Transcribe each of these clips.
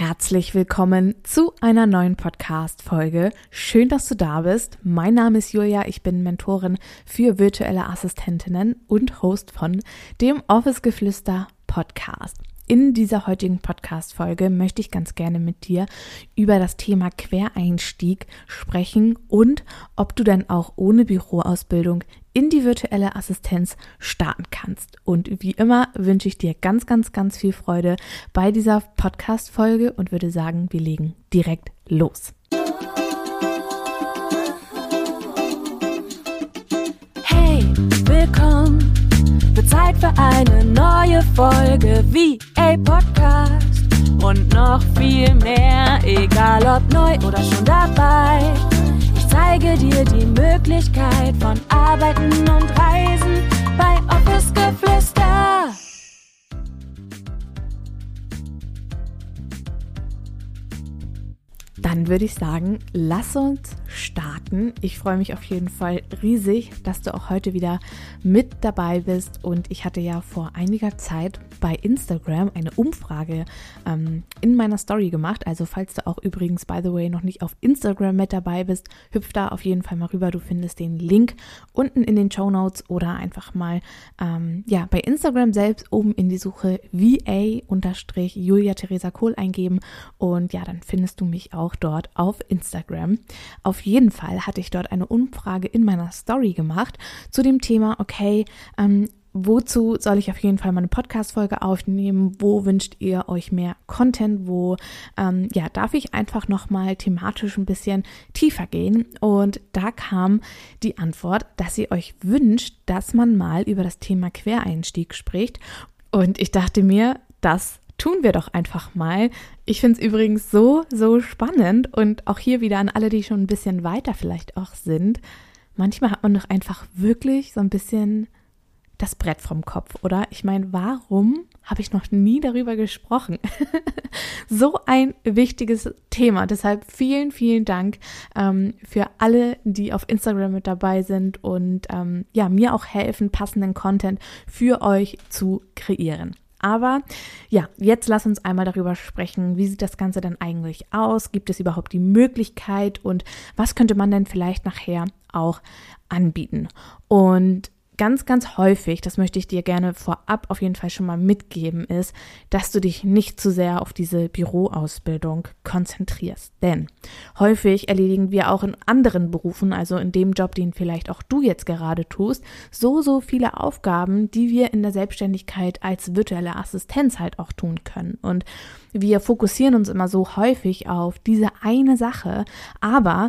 Herzlich willkommen zu einer neuen Podcast-Folge. Schön, dass du da bist. Mein Name ist Julia. Ich bin Mentorin für virtuelle Assistentinnen und Host von dem Office Geflüster Podcast. In dieser heutigen Podcast-Folge möchte ich ganz gerne mit dir über das Thema Quereinstieg sprechen und ob du dann auch ohne Büroausbildung in die virtuelle Assistenz starten kannst. Und wie immer wünsche ich dir ganz, ganz, ganz viel Freude bei dieser Podcast-Folge und würde sagen, wir legen direkt los. Hey, willkommen Zeit für eine neue Folge VA Podcast und noch viel mehr, egal ob neu oder schon dabei. Ich zeige dir die Möglichkeit von Arbeiten und Reisen bei Office Geflüster. Dann würde ich sagen, lass uns starten. Ich freue mich auf jeden Fall riesig, dass du auch heute wieder mit dabei bist. Und ich hatte ja vor einiger Zeit bei Instagram eine Umfrage ähm, in meiner Story gemacht. Also falls du auch übrigens, by the way, noch nicht auf Instagram mit dabei bist, hüpf da auf jeden Fall mal rüber. Du findest den Link unten in den Show Notes oder einfach mal ähm, ja bei Instagram selbst oben in die Suche VA-Julia Theresa Kohl eingeben. Und ja, dann findest du mich auch auch dort auf Instagram. Auf jeden Fall hatte ich dort eine Umfrage in meiner Story gemacht zu dem Thema, okay, ähm, wozu soll ich auf jeden Fall mal eine Podcast-Folge aufnehmen? Wo wünscht ihr euch mehr Content? Wo, ähm, ja, darf ich einfach nochmal thematisch ein bisschen tiefer gehen? Und da kam die Antwort, dass ihr euch wünscht, dass man mal über das Thema Quereinstieg spricht. Und ich dachte mir, das tun wir doch einfach mal. Ich finde es übrigens so, so spannend und auch hier wieder an alle, die schon ein bisschen weiter vielleicht auch sind. Manchmal hat man doch einfach wirklich so ein bisschen das Brett vom Kopf, oder? Ich meine, warum habe ich noch nie darüber gesprochen? so ein wichtiges Thema. Deshalb vielen, vielen Dank ähm, für alle, die auf Instagram mit dabei sind und ähm, ja, mir auch helfen, passenden Content für euch zu kreieren. Aber ja, jetzt lass uns einmal darüber sprechen, wie sieht das Ganze denn eigentlich aus? Gibt es überhaupt die Möglichkeit und was könnte man denn vielleicht nachher auch anbieten? Und ganz, ganz häufig, das möchte ich dir gerne vorab auf jeden Fall schon mal mitgeben, ist, dass du dich nicht zu sehr auf diese Büroausbildung konzentrierst. Denn häufig erledigen wir auch in anderen Berufen, also in dem Job, den vielleicht auch du jetzt gerade tust, so, so viele Aufgaben, die wir in der Selbstständigkeit als virtuelle Assistenz halt auch tun können. Und wir fokussieren uns immer so häufig auf diese eine Sache, aber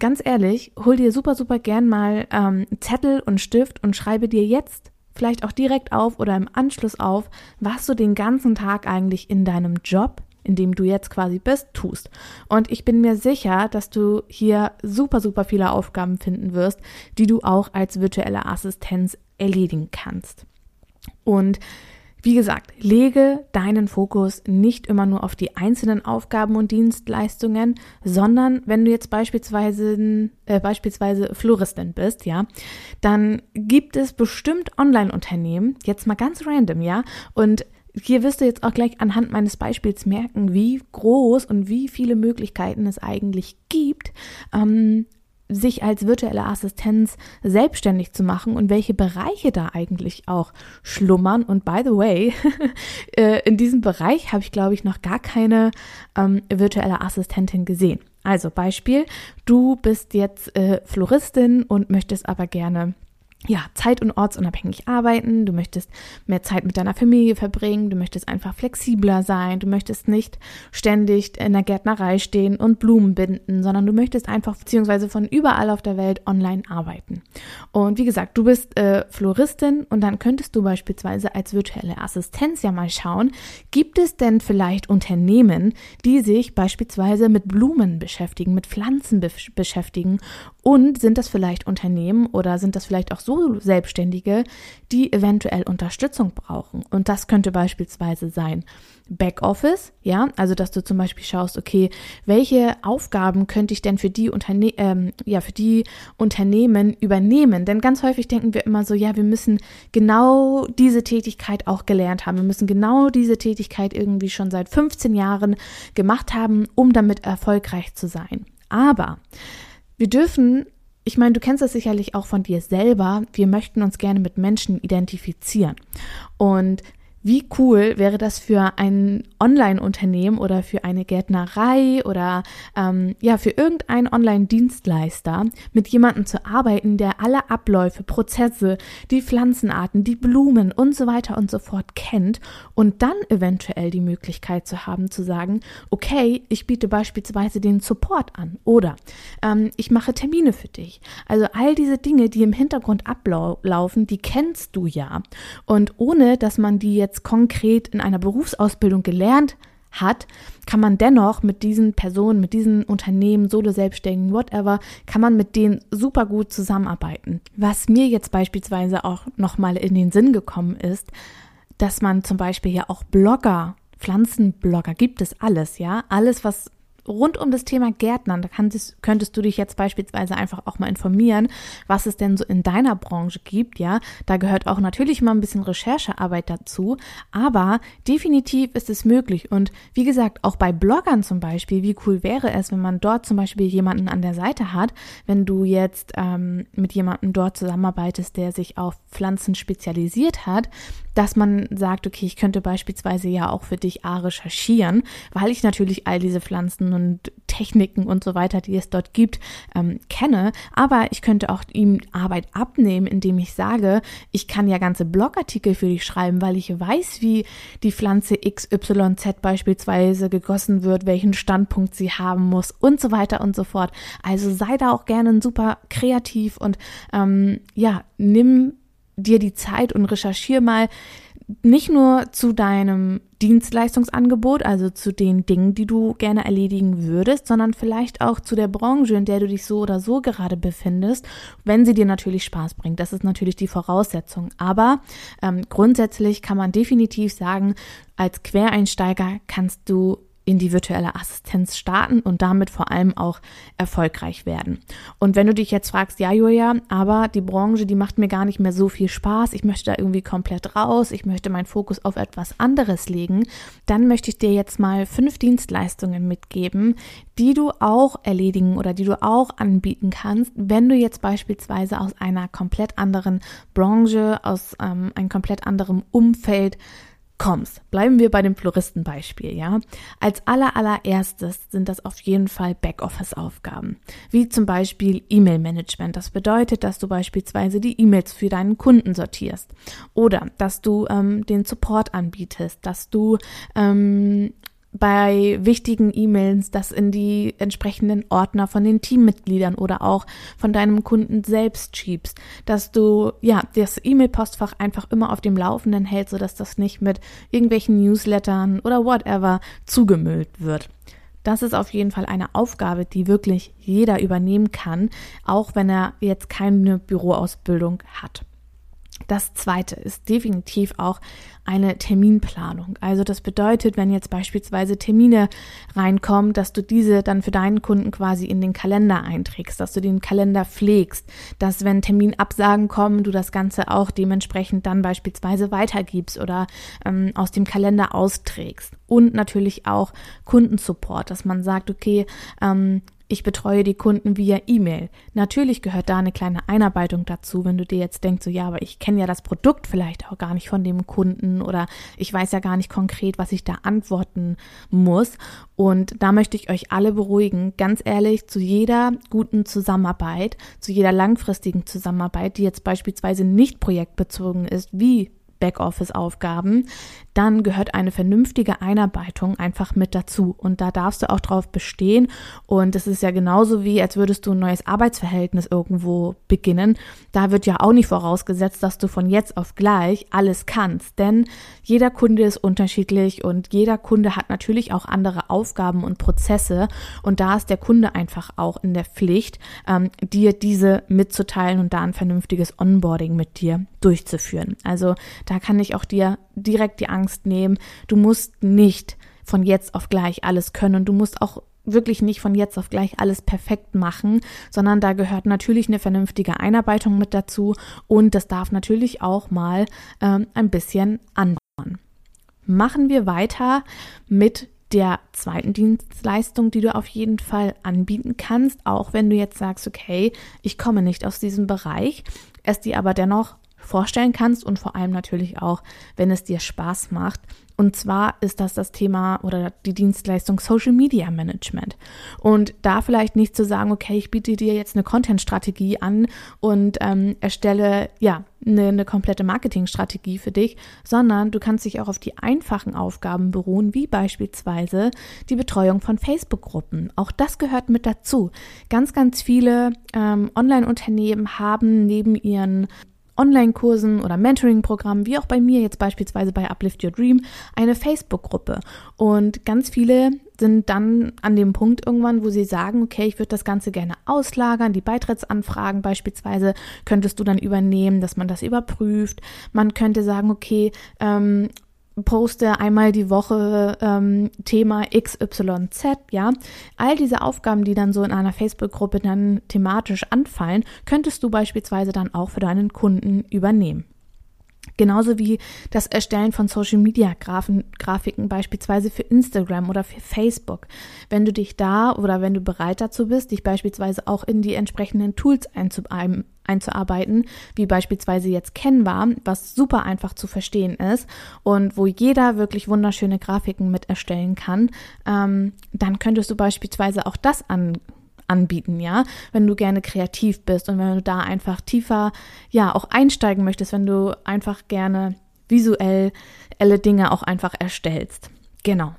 ganz ehrlich, hol dir super, super gern mal ähm, Zettel und Stift und schreibe dir jetzt vielleicht auch direkt auf oder im Anschluss auf, was du den ganzen Tag eigentlich in deinem Job, in dem du jetzt quasi bist, tust. Und ich bin mir sicher, dass du hier super, super viele Aufgaben finden wirst, die du auch als virtuelle Assistenz erledigen kannst. Und wie gesagt, lege deinen Fokus nicht immer nur auf die einzelnen Aufgaben und Dienstleistungen, sondern wenn du jetzt beispielsweise, äh, beispielsweise Floristin bist, ja, dann gibt es bestimmt Online-Unternehmen, jetzt mal ganz random, ja, und hier wirst du jetzt auch gleich anhand meines Beispiels merken, wie groß und wie viele Möglichkeiten es eigentlich gibt, ähm, sich als virtuelle Assistenz selbstständig zu machen und welche Bereiche da eigentlich auch schlummern. Und by the way, äh, in diesem Bereich habe ich, glaube ich, noch gar keine ähm, virtuelle Assistentin gesehen. Also Beispiel, du bist jetzt äh, Floristin und möchtest aber gerne ja, zeit- und ortsunabhängig arbeiten, du möchtest mehr Zeit mit deiner Familie verbringen, du möchtest einfach flexibler sein, du möchtest nicht ständig in der Gärtnerei stehen und Blumen binden, sondern du möchtest einfach beziehungsweise von überall auf der Welt online arbeiten. Und wie gesagt, du bist äh, Floristin und dann könntest du beispielsweise als virtuelle Assistenz ja mal schauen, gibt es denn vielleicht Unternehmen, die sich beispielsweise mit Blumen beschäftigen, mit Pflanzen be beschäftigen Und sind das vielleicht Unternehmen oder sind das vielleicht auch so Selbstständige, die eventuell Unterstützung brauchen? Und das könnte beispielsweise sein Backoffice, ja, also dass du zum Beispiel schaust, okay, welche Aufgaben könnte ich denn für die Unterne ähm, ja für die Unternehmen übernehmen? Denn ganz häufig denken wir immer so, ja, wir müssen genau diese Tätigkeit auch gelernt haben, wir müssen genau diese Tätigkeit irgendwie schon seit 15 Jahren gemacht haben, um damit erfolgreich zu sein. Aber wir dürfen ich meine, du kennst das sicherlich auch von dir selber. Wir möchten uns gerne mit Menschen identifizieren. Und wie cool wäre das für ein Online-Unternehmen oder für eine Gärtnerei oder ähm, ja für irgendeinen Online-Dienstleister mit jemandem zu arbeiten, der alle Abläufe, Prozesse, die Pflanzenarten, die Blumen und so weiter und so fort kennt und dann eventuell die Möglichkeit zu haben zu sagen, okay, ich biete beispielsweise den Support an oder ähm, ich mache Termine für dich. Also all diese Dinge, die im Hintergrund ablaufen, die kennst du ja und ohne dass man die jetzt jetzt konkret in einer Berufsausbildung gelernt hat, kann man dennoch mit diesen Personen, mit diesen Unternehmen, Solo-Selbstständigen, whatever, kann man mit denen super gut zusammenarbeiten. Was mir jetzt beispielsweise auch nochmal in den Sinn gekommen ist, dass man zum Beispiel ja auch Blogger, Pflanzenblogger, gibt es alles, ja, alles, was rund um das Thema Gärtnern, da könntest, könntest du dich jetzt beispielsweise einfach auch mal informieren, was es denn so in deiner Branche gibt, ja. Da gehört auch natürlich mal ein bisschen Recherchearbeit dazu, aber definitiv ist es möglich. Und wie gesagt, auch bei Bloggern zum Beispiel, wie cool wäre es, wenn man dort zum Beispiel jemanden an der Seite hat, wenn du jetzt ähm, mit jemandem dort zusammenarbeitest, der sich auf Pflanzen spezialisiert hat, dass man sagt, okay, ich könnte beispielsweise ja auch für dich A recherchieren, weil ich natürlich all diese Pflanzen und Techniken und so weiter, die es dort gibt, ähm, kenne. Aber ich könnte auch ihm Arbeit abnehmen, indem ich sage, ich kann ja ganze Blogartikel für dich schreiben, weil ich weiß, wie die Pflanze XYZ beispielsweise gegossen wird, welchen Standpunkt sie haben muss und so weiter und so fort. Also sei da auch gerne super kreativ und ähm, ja, nimm dir die Zeit und recherchier mal nicht nur zu deinem Dienstleistungsangebot, also zu den Dingen, die du gerne erledigen würdest, sondern vielleicht auch zu der Branche, in der du dich so oder so gerade befindest, wenn sie dir natürlich Spaß bringt. Das ist natürlich die Voraussetzung. Aber ähm, grundsätzlich kann man definitiv sagen, als Quereinsteiger kannst du in die virtuelle Assistenz starten und damit vor allem auch erfolgreich werden. Und wenn du dich jetzt fragst, ja Julia, aber die Branche, die macht mir gar nicht mehr so viel Spaß, ich möchte da irgendwie komplett raus, ich möchte meinen Fokus auf etwas anderes legen, dann möchte ich dir jetzt mal fünf Dienstleistungen mitgeben, die du auch erledigen oder die du auch anbieten kannst, wenn du jetzt beispielsweise aus einer komplett anderen Branche, aus ähm, einem komplett anderen Umfeld kommst. Bleiben wir bei dem Floristenbeispiel, ja. Als aller allererstes sind das auf jeden Fall Backoffice-Aufgaben, wie zum Beispiel E-Mail-Management. Das bedeutet, dass du beispielsweise die E-Mails für deinen Kunden sortierst oder dass du ähm, den Support anbietest, dass du ähm, bei wichtigen E-Mails das in die entsprechenden Ordner von den Teammitgliedern oder auch von deinem Kunden selbst schiebst, dass du ja das E-Mail-Postfach einfach immer auf dem Laufenden hältst, sodass das nicht mit irgendwelchen Newslettern oder whatever zugemüllt wird. Das ist auf jeden Fall eine Aufgabe, die wirklich jeder übernehmen kann, auch wenn er jetzt keine Büroausbildung hat. Das zweite ist definitiv auch eine Terminplanung. Also das bedeutet, wenn jetzt beispielsweise Termine reinkommen, dass du diese dann für deinen Kunden quasi in den Kalender einträgst, dass du den Kalender pflegst, dass wenn Terminabsagen kommen, du das Ganze auch dementsprechend dann beispielsweise weitergibst oder ähm, aus dem Kalender austrägst. Und natürlich auch Kundensupport, dass man sagt, okay, ähm, ich betreue die Kunden via E-Mail. Natürlich gehört da eine kleine Einarbeitung dazu, wenn du dir jetzt denkst, so ja, aber ich kenne ja das Produkt vielleicht auch gar nicht von dem Kunden oder ich weiß ja gar nicht konkret, was ich da antworten muss. Und da möchte ich euch alle beruhigen, ganz ehrlich, zu jeder guten Zusammenarbeit, zu jeder langfristigen Zusammenarbeit, die jetzt beispielsweise nicht projektbezogen ist, wie Backoffice-Aufgaben, dann gehört eine vernünftige Einarbeitung einfach mit dazu. Und da darfst du auch drauf bestehen. Und es ist ja genauso wie, als würdest du ein neues Arbeitsverhältnis irgendwo beginnen. Da wird ja auch nicht vorausgesetzt, dass du von jetzt auf gleich alles kannst. Denn jeder Kunde ist unterschiedlich und jeder Kunde hat natürlich auch andere Aufgaben und Prozesse. Und da ist der Kunde einfach auch in der Pflicht, ähm, dir diese mitzuteilen und da ein vernünftiges Onboarding mit dir durchzuführen. Also da kann ich auch dir direkt die Angst nehmen. Du musst nicht von jetzt auf gleich alles können du musst auch wirklich nicht von jetzt auf gleich alles perfekt machen, sondern da gehört natürlich eine vernünftige Einarbeitung mit dazu und das darf natürlich auch mal ähm, ein bisschen andauern. Machen wir weiter mit der zweiten Dienstleistung, die du auf jeden Fall anbieten kannst, auch wenn du jetzt sagst, okay, ich komme nicht aus diesem Bereich, es dir aber dennoch vorstellen kannst und vor allem natürlich auch, wenn es dir Spaß macht. Und zwar ist das das Thema oder die Dienstleistung Social Media Management. Und da vielleicht nicht zu sagen, okay, ich biete dir jetzt eine Content-Strategie an und ähm, erstelle ja eine, eine komplette Marketingstrategie für dich, sondern du kannst dich auch auf die einfachen Aufgaben beruhen, wie beispielsweise die Betreuung von Facebook-Gruppen. Auch das gehört mit dazu. Ganz, ganz viele ähm, Online-Unternehmen haben neben ihren Online-Kursen oder Mentoring-Programmen, wie auch bei mir jetzt beispielsweise bei Uplift Your Dream, eine Facebook-Gruppe. Und ganz viele sind dann an dem Punkt irgendwann, wo sie sagen, okay, ich würde das Ganze gerne auslagern, die Beitrittsanfragen beispielsweise könntest du dann übernehmen, dass man das überprüft. Man könnte sagen, okay, ähm, poste einmal die Woche ähm, Thema XYZ, ja. All diese Aufgaben, die dann so in einer Facebook-Gruppe dann thematisch anfallen, könntest du beispielsweise dann auch für deinen Kunden übernehmen. Genauso wie das Erstellen von Social Media Grafiken beispielsweise für Instagram oder für Facebook. Wenn du dich da oder wenn du bereit dazu bist, dich beispielsweise auch in die entsprechenden Tools einzuarbeiten, wie beispielsweise jetzt Canva, was super einfach zu verstehen ist und wo jeder wirklich wunderschöne Grafiken mit erstellen kann, ähm, dann könntest du beispielsweise auch das an anbieten, ja, wenn du gerne kreativ bist und wenn du da einfach tiefer, ja, auch einsteigen möchtest, wenn du einfach gerne visuell elle Dinge auch einfach erstellst. Genau.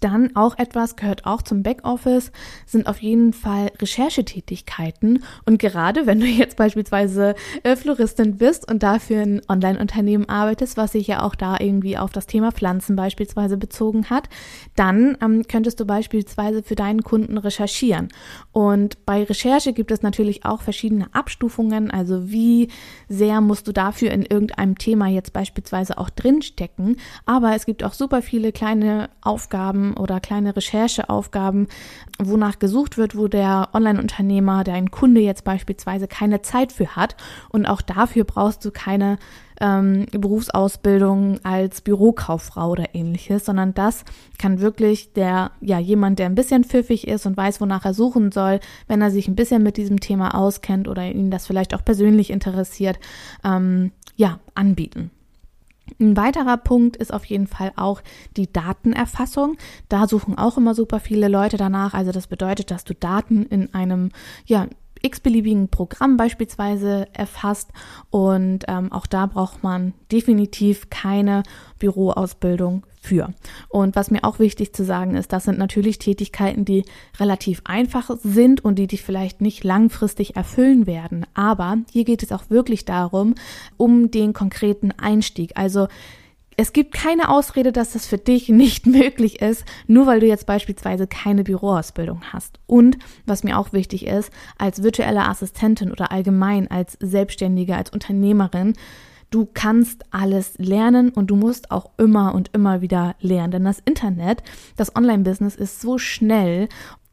Dann auch etwas gehört auch zum Backoffice, sind auf jeden Fall Recherchetätigkeiten. Und gerade wenn du jetzt beispielsweise äh, Floristin bist und dafür ein Online-Unternehmen arbeitest, was sich ja auch da irgendwie auf das Thema Pflanzen beispielsweise bezogen hat, dann ähm, könntest du beispielsweise für deinen Kunden recherchieren. Und bei Recherche gibt es natürlich auch verschiedene Abstufungen. Also wie sehr musst du dafür in irgendeinem Thema jetzt beispielsweise auch drinstecken. Aber es gibt auch super viele kleine Aufgaben, oder kleine Rechercheaufgaben, wonach gesucht wird, wo der Online-Unternehmer, der ein Kunde jetzt beispielsweise keine Zeit für hat. Und auch dafür brauchst du keine ähm, Berufsausbildung als Bürokauffrau oder ähnliches, sondern das kann wirklich der, ja, jemand, der ein bisschen pfiffig ist und weiß, wonach er suchen soll, wenn er sich ein bisschen mit diesem Thema auskennt oder ihn das vielleicht auch persönlich interessiert, ähm, ja, anbieten. Ein weiterer Punkt ist auf jeden Fall auch die Datenerfassung. Da suchen auch immer super viele Leute danach. Also das bedeutet, dass du Daten in einem, ja, x-beliebigen Programm beispielsweise erfasst und ähm, auch da braucht man definitiv keine Büroausbildung für. Und was mir auch wichtig zu sagen ist, das sind natürlich Tätigkeiten, die relativ einfach sind und die dich vielleicht nicht langfristig erfüllen werden. Aber hier geht es auch wirklich darum, um den konkreten Einstieg. Also es gibt keine Ausrede, dass das für dich nicht möglich ist, nur weil du jetzt beispielsweise keine Büroausbildung hast. Und was mir auch wichtig ist, als virtuelle Assistentin oder allgemein als Selbstständige, als Unternehmerin, Du kannst alles lernen und du musst auch immer und immer wieder lernen, denn das Internet, das Online-Business ist so schnell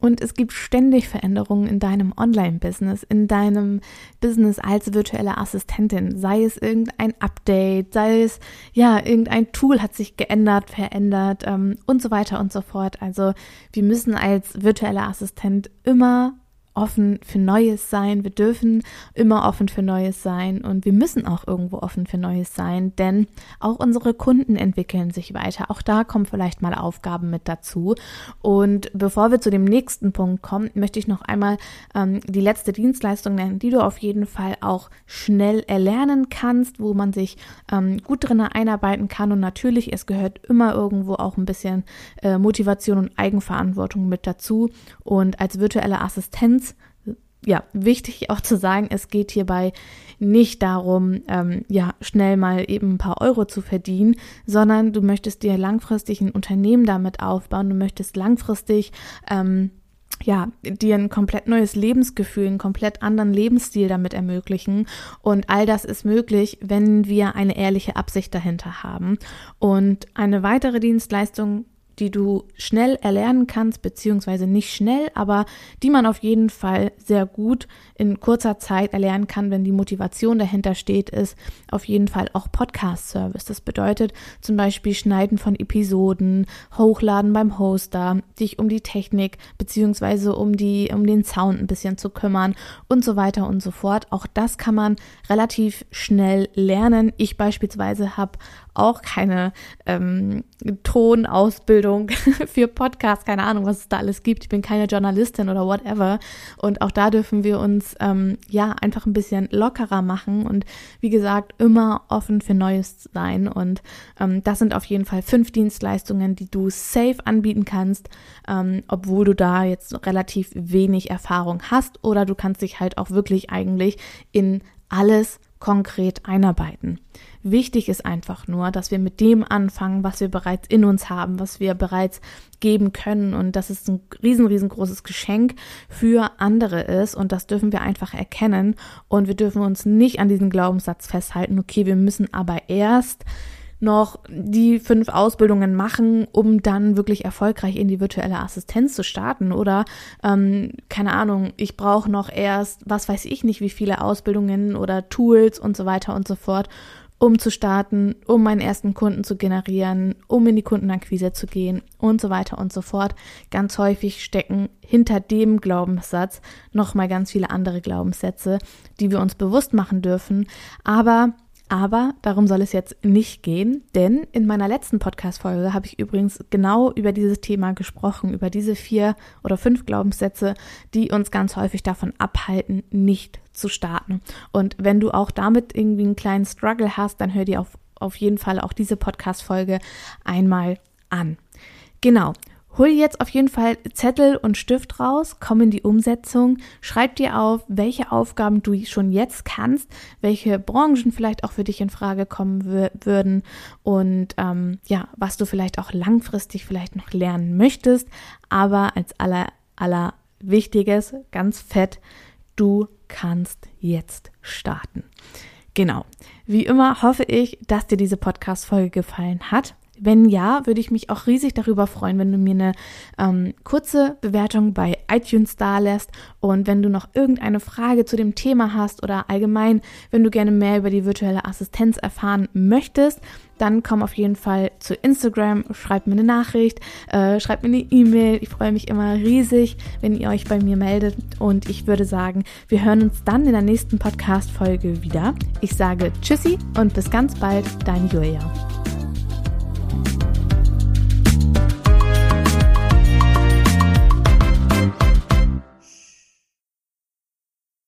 und es gibt ständig Veränderungen in deinem Online-Business, in deinem Business als virtuelle Assistentin. Sei es irgendein Update, sei es, ja, irgendein Tool hat sich geändert, verändert ähm, und so weiter und so fort. Also wir müssen als virtuelle Assistent immer offen für Neues sein. Wir dürfen immer offen für Neues sein und wir müssen auch irgendwo offen für Neues sein, denn auch unsere Kunden entwickeln sich weiter. Auch da kommen vielleicht mal Aufgaben mit dazu. Und bevor wir zu dem nächsten Punkt kommen, möchte ich noch einmal ähm, die letzte Dienstleistung nennen, die du auf jeden Fall auch schnell erlernen kannst, wo man sich ähm, gut drin einarbeiten kann. Und natürlich, es gehört immer irgendwo auch ein bisschen äh, Motivation und Eigenverantwortung mit dazu. Und als virtuelle Assistenz ja, wichtig auch zu sagen, es geht hierbei nicht darum, ähm, ja, schnell mal eben ein paar Euro zu verdienen, sondern du möchtest dir langfristig ein Unternehmen damit aufbauen, du möchtest langfristig ähm, ja, dir ein komplett neues Lebensgefühl, einen komplett anderen Lebensstil damit ermöglichen. Und all das ist möglich, wenn wir eine ehrliche Absicht dahinter haben. Und eine weitere Dienstleistung die du schnell erlernen kannst, beziehungsweise nicht schnell, aber die man auf jeden Fall sehr gut in kurzer Zeit erlernen kann, wenn die Motivation dahinter steht, ist auf jeden Fall auch Podcast-Service. Das bedeutet zum Beispiel Schneiden von Episoden, Hochladen beim Hoster, dich um die Technik beziehungsweise um die um den Sound ein bisschen zu kümmern und so weiter und so fort. Auch das kann man relativ schnell lernen. Ich beispielsweise habe auch keine ähm, Tonausbildung für Podcasts, keine Ahnung, was es da alles gibt. Ich bin keine Journalistin oder whatever. Und auch da dürfen wir uns ähm, ja einfach ein bisschen lockerer machen und wie gesagt, immer offen für Neues sein. Und ähm, das sind auf jeden Fall fünf Dienstleistungen, die du safe anbieten kannst, ähm, obwohl du da jetzt relativ wenig Erfahrung hast oder du kannst dich halt auch wirklich eigentlich in alles konkret einarbeiten. Wichtig ist einfach nur, dass wir mit dem anfangen, was wir bereits in uns haben, was wir bereits geben können. Und dass es ein riesen, riesengroßes Geschenk für andere ist. Und das dürfen wir einfach erkennen. Und wir dürfen uns nicht an diesen Glaubenssatz festhalten, okay, wir müssen aber erst noch die fünf Ausbildungen machen, um dann wirklich erfolgreich in die virtuelle Assistenz zu starten. Oder ähm, keine Ahnung, ich brauche noch erst, was weiß ich nicht, wie viele Ausbildungen oder Tools und so weiter und so fort, um zu starten, um meinen ersten Kunden zu generieren, um in die Kundenakquise zu gehen und so weiter und so fort. Ganz häufig stecken hinter dem Glaubenssatz nochmal ganz viele andere Glaubenssätze, die wir uns bewusst machen dürfen. Aber aber darum soll es jetzt nicht gehen, denn in meiner letzten Podcast-Folge habe ich übrigens genau über dieses Thema gesprochen, über diese vier oder fünf Glaubenssätze, die uns ganz häufig davon abhalten, nicht zu starten. Und wenn du auch damit irgendwie einen kleinen Struggle hast, dann hör dir auf, auf jeden Fall auch diese Podcast-Folge einmal an. Genau. Hol jetzt auf jeden Fall Zettel und Stift raus, komm in die Umsetzung, schreib dir auf, welche Aufgaben du schon jetzt kannst, welche Branchen vielleicht auch für dich in Frage kommen würden und ähm, ja, was du vielleicht auch langfristig vielleicht noch lernen möchtest. Aber als aller, aller Wichtiges, ganz fett, du kannst jetzt starten. Genau. Wie immer hoffe ich, dass dir diese Podcast-Folge gefallen hat. Wenn ja, würde ich mich auch riesig darüber freuen, wenn du mir eine ähm, kurze Bewertung bei iTunes da lässt und wenn du noch irgendeine Frage zu dem Thema hast oder allgemein, wenn du gerne mehr über die virtuelle Assistenz erfahren möchtest, dann komm auf jeden Fall zu Instagram, schreib mir eine Nachricht, äh, schreib mir eine E-Mail. Ich freue mich immer riesig, wenn ihr euch bei mir meldet. Und ich würde sagen, wir hören uns dann in der nächsten Podcast-Folge wieder. Ich sage Tschüssi und bis ganz bald, deine Julia.